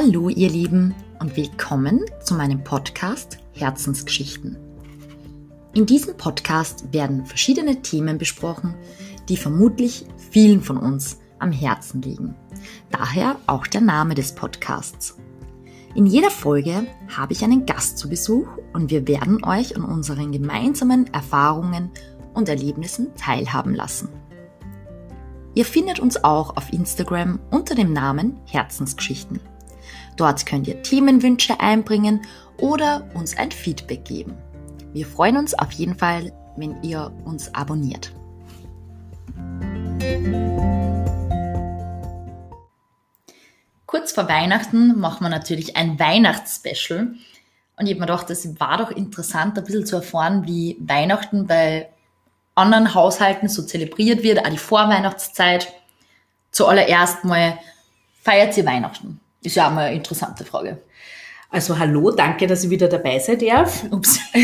Hallo ihr Lieben und willkommen zu meinem Podcast Herzensgeschichten. In diesem Podcast werden verschiedene Themen besprochen, die vermutlich vielen von uns am Herzen liegen. Daher auch der Name des Podcasts. In jeder Folge habe ich einen Gast zu Besuch und wir werden euch an unseren gemeinsamen Erfahrungen und Erlebnissen teilhaben lassen. Ihr findet uns auch auf Instagram unter dem Namen Herzensgeschichten. Dort könnt ihr Themenwünsche einbringen oder uns ein Feedback geben. Wir freuen uns auf jeden Fall, wenn ihr uns abonniert. Kurz vor Weihnachten machen wir natürlich ein Weihnachtsspecial. Und ich habe mir gedacht, das war doch interessant, ein bisschen zu erfahren, wie Weihnachten bei anderen Haushalten so zelebriert wird, auch die Vorweihnachtszeit. Zuallererst mal, feiert ihr Weihnachten? Ist ja auch mal eine interessante Frage. Also hallo, danke, dass ich wieder dabei sein darf. Ups.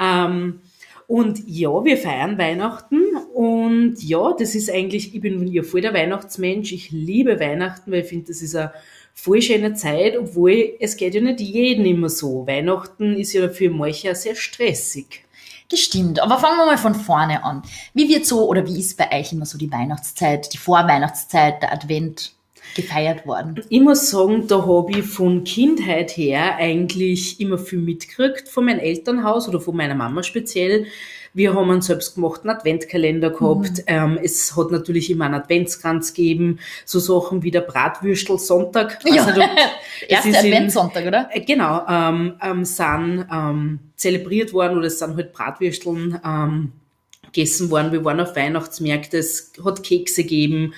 ähm, und ja, wir feiern Weihnachten und ja, das ist eigentlich, ich bin ja voll der Weihnachtsmensch. Ich liebe Weihnachten, weil ich finde, das ist eine voll schöne Zeit, obwohl es geht ja nicht jedem immer so. Weihnachten ist ja für manche sehr stressig. Das stimmt, aber fangen wir mal von vorne an. Wie wird so oder wie ist bei euch immer so die Weihnachtszeit, die Vorweihnachtszeit, der Advent? Gefeiert worden? Ich muss sagen, da habe ich von Kindheit her eigentlich immer viel mitgekriegt von meinem Elternhaus oder von meiner Mama speziell. Wir haben einen selbstgemachten Adventkalender gehabt. Mhm. Ähm, es hat natürlich immer einen Adventskranz gegeben. So Sachen wie der Bratwürstel Sonntag. Ja. Also, Erster Adventssonntag, oder? Äh, genau. Ähm, ähm, sind ähm, zelebriert worden oder es sind halt Bratwürsteln ähm, gegessen worden. Wir waren auf Weihnachtsmärkten. Es hat Kekse gegeben.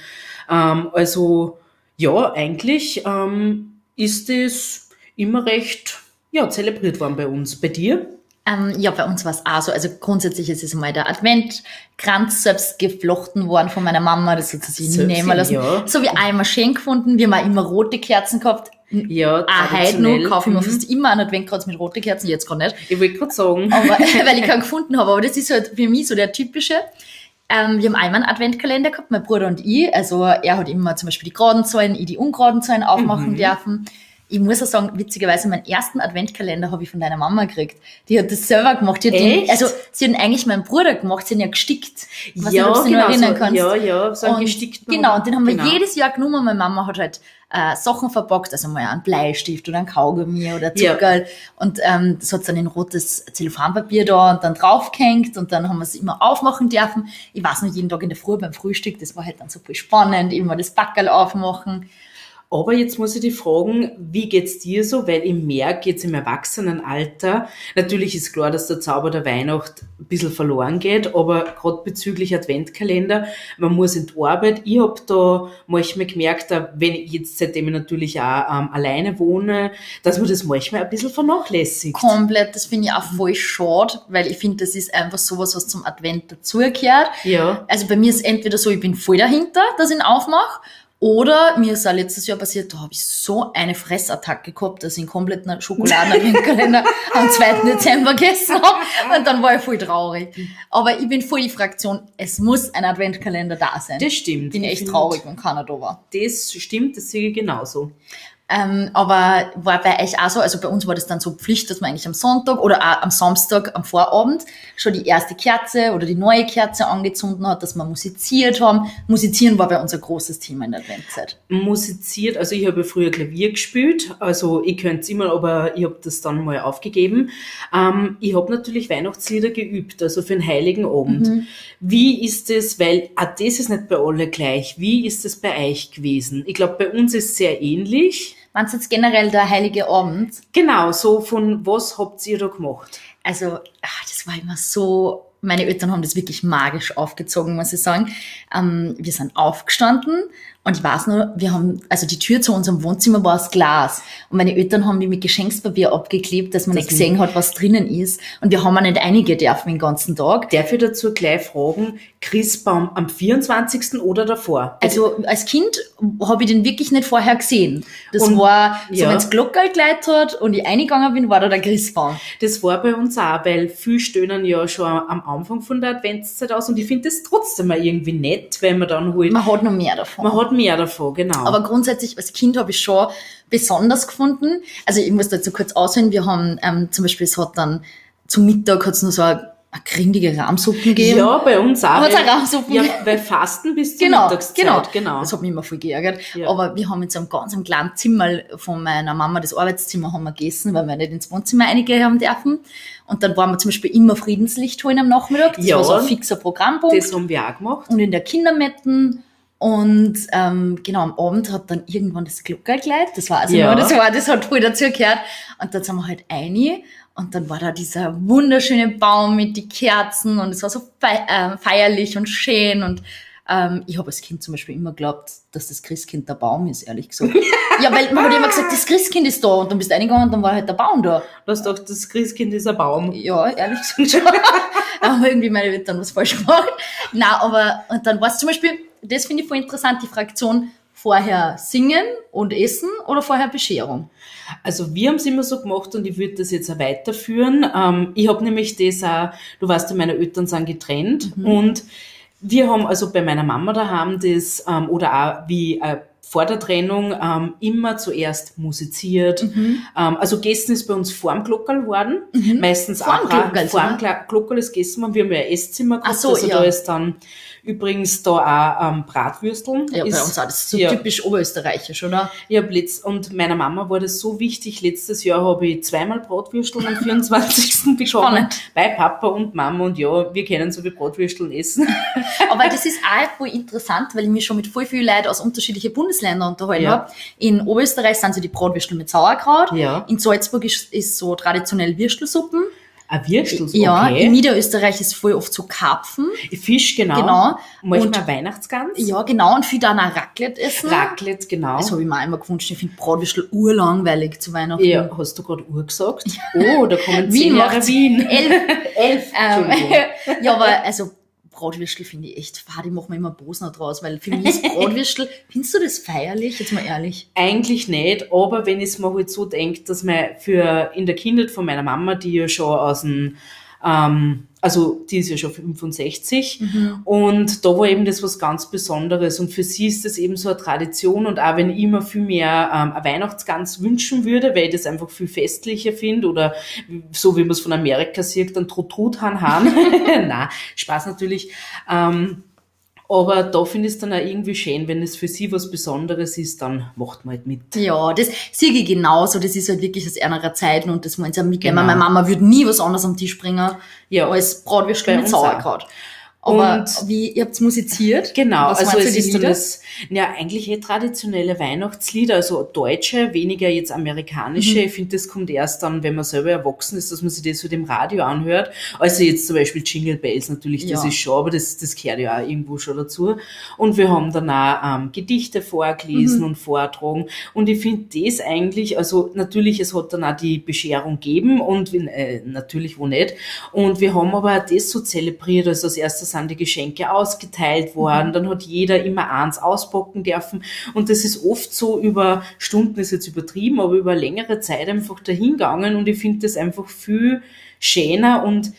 Ähm, also ja, eigentlich ähm, ist es immer recht ja, zelebriert worden bei uns. Bei dir? Ähm, ja, bei uns war es auch so. Also grundsätzlich ist es mal der Adventkranz selbst geflochten worden von meiner Mama. Das hat sie nie nehmen lassen. Ja. So wie einmal schön gefunden. Wir haben auch immer rote Kerzen gehabt. Ja, ah, heute noch kaufe ich mir mhm. fast immer einen Adventkranz mit roten Kerzen, jetzt gar nicht. Ich wollte gerade sagen. Aber, weil ich keinen gefunden habe. Aber das ist halt für mich so der typische. Ähm, wir haben einmal einen Adventkalender gehabt, mein Bruder und ich. Also er hat immer zum Beispiel die geraden Zahlen, ich die ungeraden Zahlen aufmachen mhm. dürfen. Ich muss auch sagen, witzigerweise, meinen ersten Adventkalender habe ich von deiner Mama gekriegt. Die hat das selber gemacht. Die hat den, also, sie hat ihn eigentlich meinen Bruder gemacht, sie hat ihn ja gestickt. Ich weiß ja, nicht, ob du genau, noch erinnern so, kannst. Ja, ja, so einen gestickten. Genau, und den haben genau. wir jedes Jahr genommen. Meine Mama hat halt äh, Sachen verpackt, also mal einen Bleistift oder ein Kaugummi oder Zuckerl. Ja. Und ähm, das hat dann in rotes Zellophanpapier da und dann draufgehängt und dann haben wir es immer aufmachen dürfen. Ich weiß noch, jeden Tag in der Früh beim Frühstück, das war halt dann viel spannend, immer das Backerl aufmachen. Aber jetzt muss ich dich fragen, wie geht's dir so? Weil ich merke jetzt im Erwachsenenalter, natürlich ist klar, dass der Zauber der Weihnacht ein bisschen verloren geht, aber gerade bezüglich Adventkalender, man muss in die Arbeit. Ich habe da manchmal gemerkt, wenn ich jetzt, seitdem ich natürlich auch ähm, alleine wohne, dass man das manchmal ein bisschen vernachlässigt. Komplett, das finde ich auch voll schade, weil ich finde, das ist einfach sowas, was zum Advent dazugehört. Ja. Also bei mir ist entweder so, ich bin voll dahinter, dass ich ihn aufmache, oder mir ist auch letztes Jahr passiert, da habe ich so eine Fressattacke gehabt, dass ich einen kompletten Schokoladenkalender am 2. Dezember gegessen habe. Und dann war ich voll traurig. Aber ich bin voll die Fraktion, es muss ein Adventkalender da sein. Das stimmt. Bin echt traurig, wenn keiner da war. Das stimmt, das sehe ich genauso. Ähm, aber war bei euch auch so, also bei uns war das dann so Pflicht, dass man eigentlich am Sonntag oder auch am Samstag am Vorabend schon die erste Kerze oder die neue Kerze angezündet hat, dass wir musiziert haben. Musizieren war bei uns ein großes Thema in der Adventzeit. Musiziert, also ich habe früher Klavier gespielt, also ich könnte es immer, aber ich habe das dann mal aufgegeben. Ähm, ich habe natürlich Weihnachtslieder geübt, also für den Heiligen Abend. Mhm. Wie ist es, weil auch das ist nicht bei alle gleich, wie ist es bei euch gewesen? Ich glaube, bei uns ist es sehr ähnlich. Du jetzt generell der Heilige Abend? Genau, so von was habt ihr da gemacht? Also, ach, das war immer so, meine Eltern haben das wirklich magisch aufgezogen, muss ich sagen. Ähm, wir sind aufgestanden und ich weiß nur, wir haben, also die Tür zu unserem Wohnzimmer war aus Glas. Und meine Eltern haben die mit Geschenkspapier abgeklebt, dass man das nicht gesehen hat, was drinnen ist. Und wir haben auch nicht einige dürfen den ganzen Tag. Darf ich dazu gleich fragen, Christbaum am 24. oder davor? Also als Kind habe ich den wirklich nicht vorher gesehen. Das und, war, so ja. wenns Glockerl geleitet hat und ich eingegangen bin, war da der Christbaum. Das war bei uns auch, weil viel stöhnen ja schon am Anfang von der Adventszeit aus und ich finde das trotzdem mal irgendwie nett, wenn man dann halt, Man hat noch mehr davon. man hat mehr davon, genau. Aber grundsätzlich als Kind habe ich schon besonders gefunden. Also ich muss dazu kurz ausholen. Wir haben ähm, zum Beispiel, es hat dann zum Mittag hat es noch so eine, eine grindige Rahmsuppen gegeben. ja, bei uns auch. Weil- auch Rahmsuppen Ja, weil Fasten bis zur Genau, Mittagszeit. genau, genau. Das hat mich immer voll geärgert. Ja. Aber wir haben in so einem ganz einem kleinen Zimmer von meiner Mama, das Arbeitszimmer, haben wir gegessen, weil wir nicht ins Wohnzimmer einige haben dürfen. Und dann waren wir zum Beispiel immer Friedenslicht holen am Nachmittag. Das Ja. war so ein fixer Programmpunkt. Das haben wir auch gemacht. und in der Kindermetten. Und ähm, genau, am Abend hat dann irgendwann das Glockerkleid, das war also Ja. nur, das war, das hat voll dazu gehört. Und dann sind wir halt eine und dann war da dieser wunderschöne Baum mit die Kerzen und es war so fei äh, feierlich und schön und ähm, ich habe als Kind zum Beispiel immer geglaubt, dass das Christkind der Baum ist, ehrlich gesagt. ja, weil man hat immer gesagt, das Christkind ist da und dann bist du reingegangen und dann war halt der Baum da. Du hast gedacht, das Christkind ist ein Baum. Ja, ehrlich gesagt schon. aber irgendwie meine Eltern was falsch gemacht. Na, aber und dann war es zum Beispiel, das finde ich voll interessant, die Fraktion vorher singen und essen oder vorher Bescherung. Also wir haben es immer so gemacht und ich würde das jetzt auch weiterführen. Ähm, ich habe nämlich das auch, du weißt ja, meine Eltern sind getrennt Mhm. und wir haben also bei meiner Mama daheim das, ähm, oder auch wie äh, vor der Trennung, ähm, immer zuerst musiziert. Mhm. Ähm, also gegessen ist bei uns vorm Glockerl geworden. Meistens Vorm Glockerl vorm Glockerl ist gegessen worden. Wir haben ja ein Esszimmer gehabt. Ach so, also ja. da ist dann übrigens da auch ähm, Bratwürsteln. Ja, bei ist, uns auch. Das ist so ja. typisch oberösterreichisch, oder? hab letzt, und meiner Mama war das so wichtig. Letztes Jahr habe ich zweimal Bratwürsteln am 24. bekommen. Bei Papa und Mama. Und ja, wir können so wie Bratwürsteln essen. Aber das ist auch interessant, weil ich mich schon mit voll vielen Leuten aus unterschiedlichen Bundesländern unterhalten Ja. habe. In Oberösterreich sind so die Bratwürstel mit Sauerkraut. Ja. In Salzburg ist, ist so traditionell Würstelsuppen. Ein Würstel, Ja, in okay. Niederösterreich ist voll oft so Karpfen. Fisch, genau. Genau. Manchmal Und- Weihnachtsgans. Ja, genau. Und viele dann auch Raclette essen. Raclette, genau. Das habe ich mir auch immer gewünscht. Ich finde Bratwürstel urlangweilig zu Weihnachten. ja, hast du gerade Uhr gesagt? Oh, da kommen zehn Wien Jahre. Wien. Elf. Elf. Ähm, ja, aber also Bratwürstel finde ich echt fad. Ich mache mir immer Bosner draus, weil für mich ist Bratwürstel, findest du das feierlich? Jetzt mal ehrlich. Eigentlich nicht, aber wenn ich es mir halt so denke, dass man für in der Kindheit von meiner Mama, die ja schon aus dem, ähm, also die ist ja schon 65 und da war eben das was ganz Besonderes und für sie ist das eben so eine Tradition und auch wenn ich mir viel mehr ähm, eine Weihnachtsgans wünschen würde, weil ich das einfach viel festlicher finde oder so wie man es von Amerika sieht, dann Trut Trut Han Han. Na, Spaß natürlich. Ähm, aber da finde ich es dann auch irgendwie schön, wenn es für sie was Besonderes ist, dann macht man halt mit. Ja, das sehe ich genauso. Das ist halt wirklich aus einer Zeiten und das wollen sie auch mitnehmen. Genau. Meine Mama würde nie was anderes am Tisch bringen Ja. als Bratwürstel Bei mit uns auch. Aber Und- wie, ihr habt's musiziert? Genau, Was also es ist dann Lieder? das, ja, eigentlich eh traditionelle Weihnachtslieder, also deutsche, weniger jetzt amerikanische. Mhm. Ich finde, das kommt erst dann, wenn man selber erwachsen ist, dass man sich das so dem Radio anhört. Also jetzt zum Beispiel Jingle Bells natürlich, das Ja. ist schon, aber das, das gehört ja auch irgendwo schon dazu. Und wir haben dann auch ähm, Gedichte vorgelesen Mhm. und vortragen. Und ich finde das eigentlich, also natürlich, es hat dann auch die Bescherung gegeben und äh, natürlich wo nicht. Und wir haben aber auch das so zelebriert, also als erstes sind die Geschenke ausgeteilt Mhm. worden, dann hat jeder immer eins auspacken dürfen. Und das ist oft so über Stunden ist jetzt übertrieben, aber über längere Zeit einfach dahingegangen und ich finde das einfach viel schöner und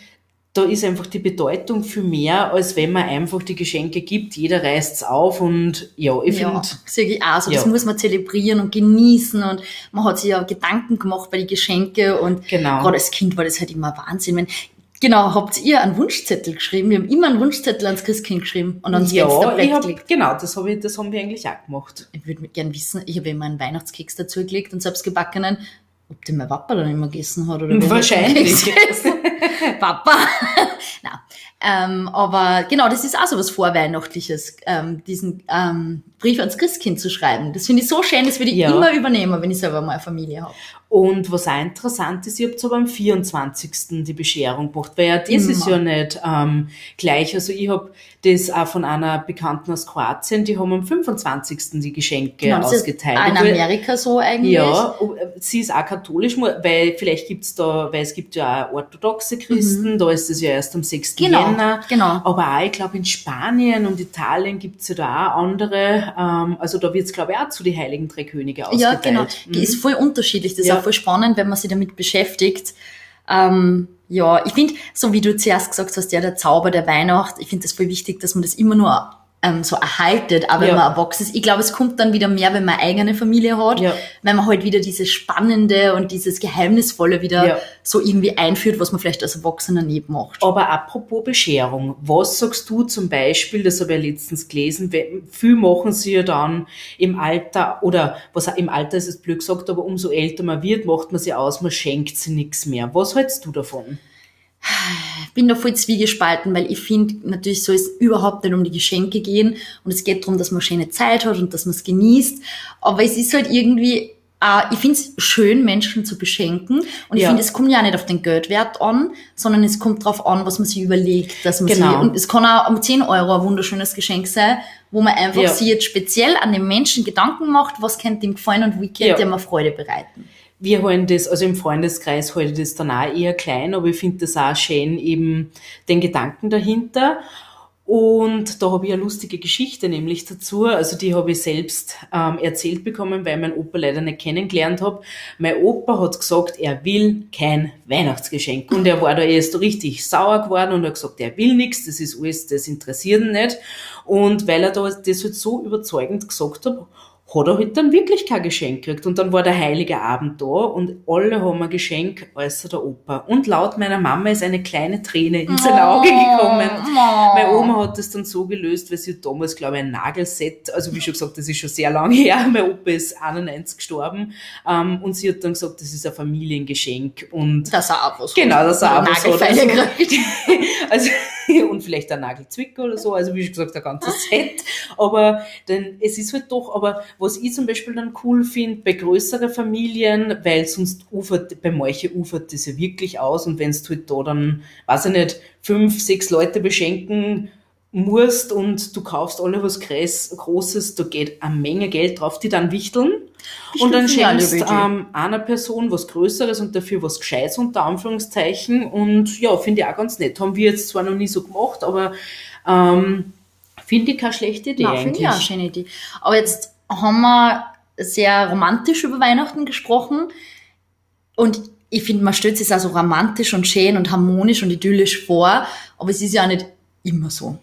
da ist einfach die Bedeutung viel mehr, als wenn man einfach die Geschenke gibt. Jeder reißt's auf und ja, ich Ja, finde, sehe ich auch so. Das Ja. muss man zelebrieren und genießen und man hat sich ja Gedanken gemacht bei den Geschenke und Genau. gerade als Kind war das halt immer Wahnsinn. Wenn, genau, habt ihr einen Wunschzettel geschrieben? Wir haben immer einen Wunschzettel ans Christkind geschrieben und ans ja, Fensterbrett ich hab, gelegt. genau, das, hab ich, das haben wir eigentlich auch gemacht. Ich würde gern wissen, ich habe immer einen Weihnachtskeks dazu gelegt und selbst gebackenen, ob den mein Papa dann immer gegessen hat oder Wahrscheinlich. Papa. Na, ähm, aber genau, das ist auch so was Vorweihnachtliches, ähm, diesen ähm, Brief ans Christkind zu schreiben. Das finde ich so schön, das würde ich Ja. immer übernehmen, wenn ich selber mal eine Familie habe. Und was auch interessant ist, ich habe aber am 24. die Bescherung gemacht, weil ja das Immer. ist ja nicht ähm, gleich. Also ich habe das auch von einer Bekannten aus Kroatien, die haben am 25. die Geschenke Genau, ist ausgeteilt. auch in Amerika so eigentlich. Ja, äh, sie ist auch katholisch, weil vielleicht gibt's da, weil es gibt ja auch orthodoxe Christen, da ist es ja erst am 6. Mhm. Genau, Jänner. genau. Aber auch, ich glaube, in Spanien und Italien gibt's ja da auch andere, ähm, also da wird's glaube ich, auch zu die Heiligen Drei Könige Ja, ausgeteilt. genau. Mhm. Ist voll unterschiedlich. Das ist Ja. voll spannend, wenn man sich damit beschäftigt. Ähm, ja, ich finde, so wie du zuerst gesagt hast, ja, der Zauber der Weihnacht, ich finde das voll wichtig, dass man das immer nur ähm, so erhaltet, aber Ja. wenn man erwachsen ist. Ich glaube, es kommt dann wieder mehr, wenn man eigene Familie hat, Ja. wenn man halt wieder dieses Spannende und dieses Geheimnisvolle wieder Ja. so irgendwie einführt, was man vielleicht als Erwachsener nicht macht. Aber apropos Bescherung, was sagst du zum Beispiel, das habe ich ja letztens gelesen, viel machen sie ja dann im Alter, oder was im Alter ist es blöd gesagt, aber umso älter man wird, macht man sie aus, man schenkt sie nichts mehr. Was hältst du davon? Ich bin da voll zwiegespalten, weil ich finde, natürlich soll es überhaupt nicht um die Geschenke gehen und es geht darum, dass man schöne Zeit hat und dass man es genießt. Aber es ist halt irgendwie, äh, ich finde es schön, Menschen zu beschenken und ich Ja. finde, es kommt ja nicht auf den Geldwert an, sondern es kommt darauf an, was man sich überlegt, dass man Genau. sie, und es kann auch um 10 Euro ein wunderschönes Geschenk sein, wo man einfach Ja. sich jetzt speziell an den Menschen Gedanken macht, was könnte ihm gefallen und wie könnte Ja. ihm eine Freude bereiten. Wir halten das, also im Freundeskreis halte ich das dann auch eher klein, aber ich finde das auch schön, eben den Gedanken dahinter. Und da habe ich eine lustige Geschichte nämlich dazu. Also die habe ich selbst ähm, erzählt bekommen, weil ich meinen Opa leider nicht kennengelernt habe. Mein Opa hat gesagt, er will kein Weihnachtsgeschenk. Und er war da erst richtig sauer geworden und hat gesagt, er will nichts, das ist alles, das interessiert ihn nicht. Und weil er da das halt so überzeugend gesagt hat, hat er halt dann wirklich kein Geschenk gekriegt. Und dann war der heilige Abend da und alle haben ein Geschenk, außer der Opa. Und laut meiner Mama ist eine kleine Träne in sein Auge gekommen. Meine Oma hat das dann so gelöst, weil sie hat damals, glaube ich, ein Nagelset, also wie schon gesagt, das ist schon sehr lange her, mein Opa ist 91 gestorben, ähm, und sie hat dann gesagt, das ist ein Familiengeschenk und Das ist auch was. Genau, das ist auch was Nagelfeile oder so. gekriegt. also, und vielleicht ein Nagelzwicker oder so, also wie schon gesagt, ein ganzes Set. Aber dann, es ist halt doch, aber was ich zum Beispiel dann cool finde, bei größeren Familien, weil sonst ufert, bei manchen ufert das ja wirklich aus und wenn du halt da dann, weiß ich nicht, fünf, sechs Leute beschenken musst und du kaufst alle was Groß- Großes, da geht eine Menge Geld drauf, die dann wichteln. Und dann ich auch eine schenkst ähm, einer Person was Größeres und dafür was Gescheites unter Anführungszeichen. Und ja, finde ich auch ganz nett. Haben wir jetzt zwar noch nie so gemacht, aber ähm, finde ich keine schlechte Idee Ja, finde ich auch eine schöne Idee. Aber jetzt haben wir sehr romantisch über Weihnachten gesprochen. Und ich finde, man stellt sich auch so romantisch und schön und harmonisch und idyllisch vor. Aber es ist ja auch nicht immer so.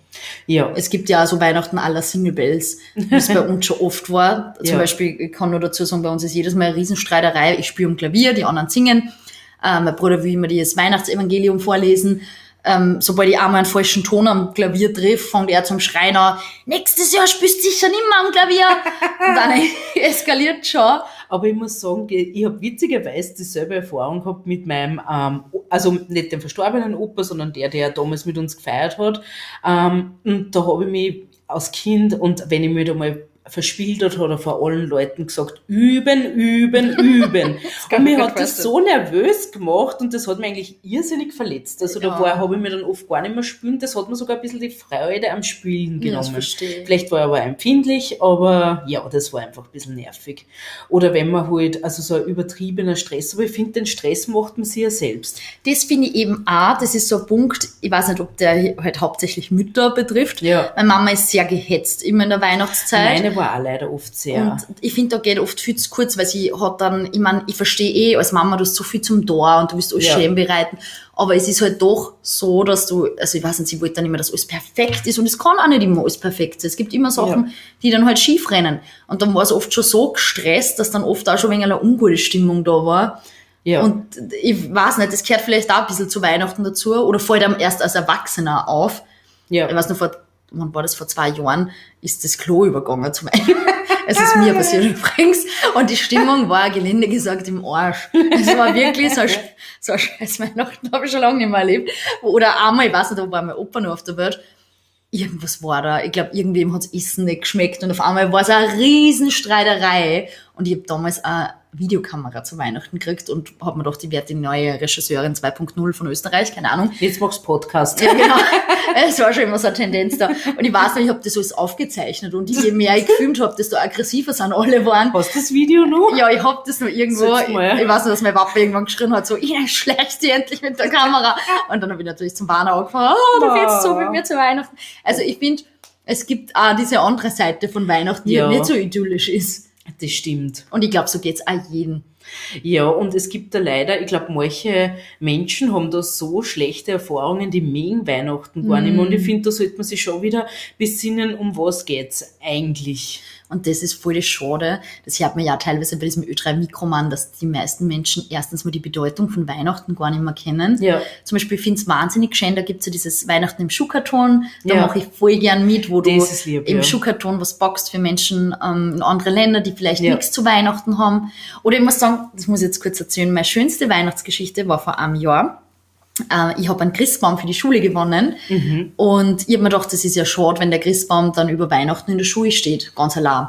Ja, Es gibt ja so Weihnachten aller Single Bells, wie es bei uns schon oft war. Zum Ja. Beispiel, ich kann nur dazu sagen, bei uns ist jedes Mal eine Riesenstreiterei. Ich spiele am Klavier, die anderen singen. Äh, mein Bruder will immer das Weihnachtsevangelium vorlesen. Ähm, sobald ich einmal einen falschen Ton am Klavier triff, fängt er zum Schreien an, nächstes Jahr spielst du sicher nicht mehr am Klavier. Und dann eskaliert schon. Aber ich muss sagen, ich habe witzigerweise dieselbe Erfahrung gehabt mit meinem, ähm, also nicht dem verstorbenen Opa, sondern der, der damals mit uns gefeiert hat. Ähm, und da habe ich mich als Kind und wenn ich mich da mal verspielt hat, hat er vor allen Leuten gesagt, üben, üben, üben. und mir hat das so nervös gemacht und das hat mich eigentlich irrsinnig verletzt. Also da Ja. war, habe ich mir dann oft gar nicht mehr spielen, das hat mir sogar ein bisschen die Freude am Spielen Ja, das genommen. verstehe ich. Vielleicht war er aber empfindlich, aber ja, das war einfach ein bisschen nervig. Oder wenn man halt, also so ein übertriebener Stress, aber ich finde, den Stress macht man sich ja selbst. Das finde ich eben auch, das ist so ein Punkt, ich weiß nicht, ob der halt hauptsächlich Mütter betrifft. Ja. Meine Mama ist sehr gehetzt, immer in der Weihnachtszeit. Meine war auch leider oft sehr. Und ich finde, da geht oft viel zu kurz, weil sie hat dann, ich meine, ich verstehe eh, als Mama, du hast so viel zum Tor und du willst alles Ja. schön bereiten. Aber es ist halt doch so, dass du, also ich weiß nicht, sie wollte dann immer, dass alles perfekt ist und es kann auch nicht immer alles perfekt sein. Es gibt immer Sachen, Ja. die dann halt schief rennen. Und dann war es oft schon so gestresst, dass dann oft auch schon wegen einer ungute Stimmung da war. ja. Und ich weiß nicht, das gehört vielleicht auch ein bisschen zu Weihnachten dazu oder fällt einem erst als Erwachsener auf. ja. Ich weiß noch, vor, wann war das, vor zwei Jahren, ist das Klo übergegangen zum einen. Es ist mir passiert übrigens. Und die Stimmung war, gelinde gesagt, im Arsch. Es war wirklich so, ein so ein scheiß Weihnachten, habe ich schon lange nicht mehr erlebt. Oder einmal, ich weiß nicht, da war mein Opa noch auf der Welt, irgendwas war da. Ich glaube, irgendwem hat's Essen nicht geschmeckt und auf einmal war es eine Riesenstreiterei. Und ich habe damals eine Videokamera zu Weihnachten gekriegt und habe mir ich werde die neue Regisseurin 2.0 von Österreich, keine Ahnung. Jetzt machst Podcast. Ja, genau. Es war schon immer so eine Tendenz da. Und ich weiß noch, ich habe das alles aufgezeichnet und je mehr ich gefilmt habe, desto aggressiver sind alle waren. Hast du das Video noch? Ja, ich hab das noch irgendwo. Mal. Ich weiß noch, dass mein Papa irgendwann geschrien hat, so, ja, schleicht sie endlich mit der Kamera. Und dann habe ich natürlich zum Warner angefangen, oh, du willst so mit mir zu Weihnachten. Also ich finde, es gibt auch diese andere Seite von Weihnachten, die Ja. nicht so idyllisch ist. Das stimmt. Und ich glaube, so geht's auch jedem. Ja, und es gibt da leider, ich glaube, manche Menschen haben da so schlechte Erfahrungen, die mögen Weihnachten gar nicht mehr. Und ich finde, da sollte man sich schon wieder besinnen, um was geht's eigentlich. Und das ist voll Schade. Das hört man ja teilweise bei diesem Ö3 Mikroman, dass die meisten Menschen erstens mal die Bedeutung von Weihnachten gar nicht mehr kennen. Ja. Zum Beispiel, ich finde es wahnsinnig schön, da gibt's ja dieses Weihnachten im Schuhkarton. Da Ja. mache ich voll gern mit, wo du Das ist lieb, im ja. Schuhkarton was boxt für Menschen ähm, in andere Länder, die vielleicht Ja. nichts zu Weihnachten haben. Oder ich muss sagen, das muss ich jetzt kurz erzählen, meine schönste Weihnachtsgeschichte war vor einem Jahr. Äh, ich habe einen Christbaum für die Schule gewonnen Mhm. und ich habe mir gedacht, das ist ja schade, wenn der Christbaum dann über Weihnachten in der Schule steht, ganz allein.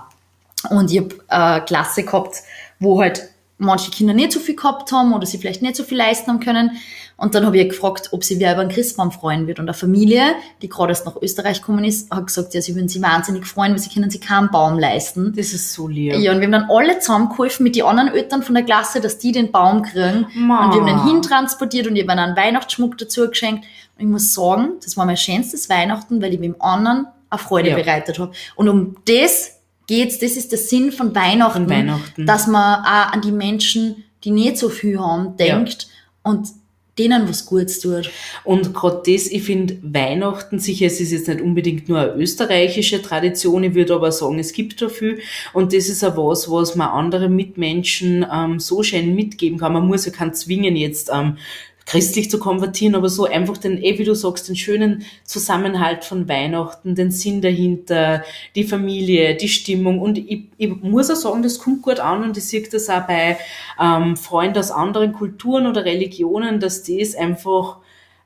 Und ich habe eine Klasse gehabt, wo halt manche Kinder nicht so viel gehabt haben oder sie vielleicht nicht so viel leisten haben können. Und dann habe ich gefragt, ob sie wer über einen Christbaum freuen wird. Und eine Familie, die gerade erst nach Österreich gekommen ist, hat gesagt, ja, sie würden sich wahnsinnig freuen, weil sie können sich keinen Baum leisten. Das ist so lieb. Ja, und wir haben dann alle zusammengeholfen mit den anderen Eltern von der Klasse, dass die den Baum kriegen. Ma. Und wir haben den hintransportiert und ich habe einen Weihnachtsschmuck dazu geschenkt. Und ich muss sagen, das war mein schönstes Weihnachten, weil ich dem anderen eine Freude Ja. bereitet habe. Und um das geht's, das ist der Sinn von Weihnachten. Von Weihnachten. Dass man auch an die Menschen, die nicht so viel haben, denkt und denen was Gutes tut. Und gerade das, ich finde Weihnachten sicher, es ist jetzt nicht unbedingt nur eine österreichische Tradition, ich würde aber sagen, es gibt da viel. Und das ist auch was, was man anderen Mitmenschen ähm, so schön mitgeben kann. Man muss ja keinen zwingen, jetzt ähm, christlich zu konvertieren, aber so einfach den, eh wie du sagst, den schönen Zusammenhalt von Weihnachten, den Sinn dahinter, die Familie, die Stimmung. Und ich, ich muss auch sagen, das kommt gut an und ich sehe das auch bei ähm, Freunden aus anderen Kulturen oder Religionen, dass das einfach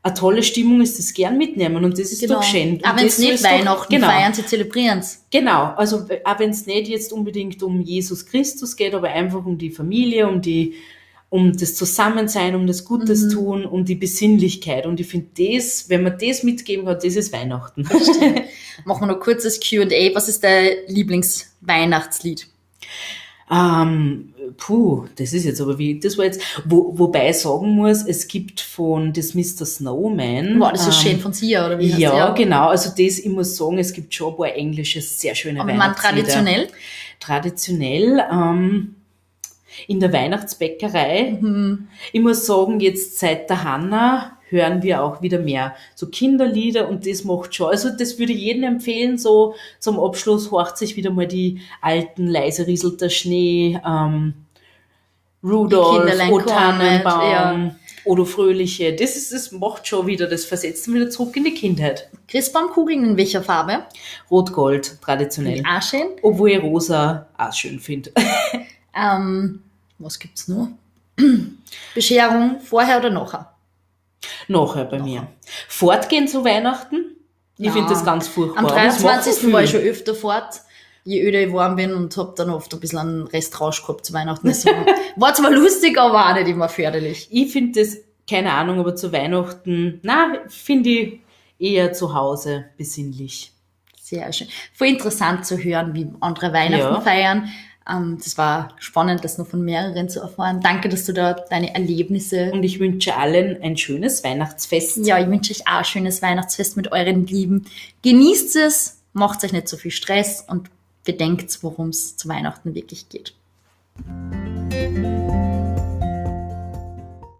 eine tolle Stimmung ist, das gern mitnehmen und das ist doch schön. Auch wenn es nicht doch- Weihnachten genau. feiern, sie zelebrieren's. Genau, also auch wenn es nicht jetzt unbedingt um Jesus Christus geht, aber einfach um die Familie, um die um das Zusammensein, um das Gutes Mhm. tun, um die Besinnlichkeit. Und ich finde das, wenn man das mitgeben kann, das ist Weihnachten. Machen wir noch kurzes Q&A. Was ist dein Lieblingsweihnachtslied? Ähm, puh, das ist jetzt aber wie, das war jetzt, wo, wobei ich sagen muss, es gibt von das Mr. Snowman. Wow, das ist ähm, schön von Sia, oder wie Ja, der? genau. Also das, ich muss sagen, es gibt schon ein paar englische, sehr schöne Aber man Weihnachtslieder. traditionell? Traditionell, ähm, in der Weihnachtsbäckerei. Ich muss sagen, jetzt seit der Hanna hören wir auch wieder mehr so Kinderlieder und das macht schon. Also das würde ich jedem empfehlen, so zum Abschluss horcht sich wieder mal die alten, leise rieselt der Schnee, ähm, Rudolf, O Tannenbaum, ja. Odo Fröhliche. Das ist, das macht schon wieder, das versetzt ihn wieder zurück in die Kindheit. Christbaumkugeln in welcher Farbe? Rot-Gold, traditionell. Auch schön. Obwohl ich rosa auch schön finde. Ähm, was gibt's noch? Bescherung vorher oder nachher? Nachher bei mir. Fortgehen zu Weihnachten? Ich Ja. finde das ganz furchtbar. Am Aber es macht 23. viel. war ich schon öfter fort, je öder ich warm bin und hab dann oft ein bisschen einen Restrausch gehabt zu Weihnachten. Das war, war zwar lustig, aber auch nicht immer förderlich. Ich finde das, keine Ahnung, aber zu Weihnachten, na, finde ich eher zu Hause besinnlich. Sehr schön. Voll interessant zu hören, wie andere Weihnachten Ja. feiern. Ähm, das war spannend, das noch von mehreren zu erfahren. Danke, dass du da deine Erlebnisse. Und ich wünsche allen ein schönes Weihnachtsfest. Ja, ich wünsche euch auch ein schönes Weihnachtsfest mit euren Lieben. Genießt es, macht euch nicht so viel Stress und bedenkt, worum es zu Weihnachten wirklich geht.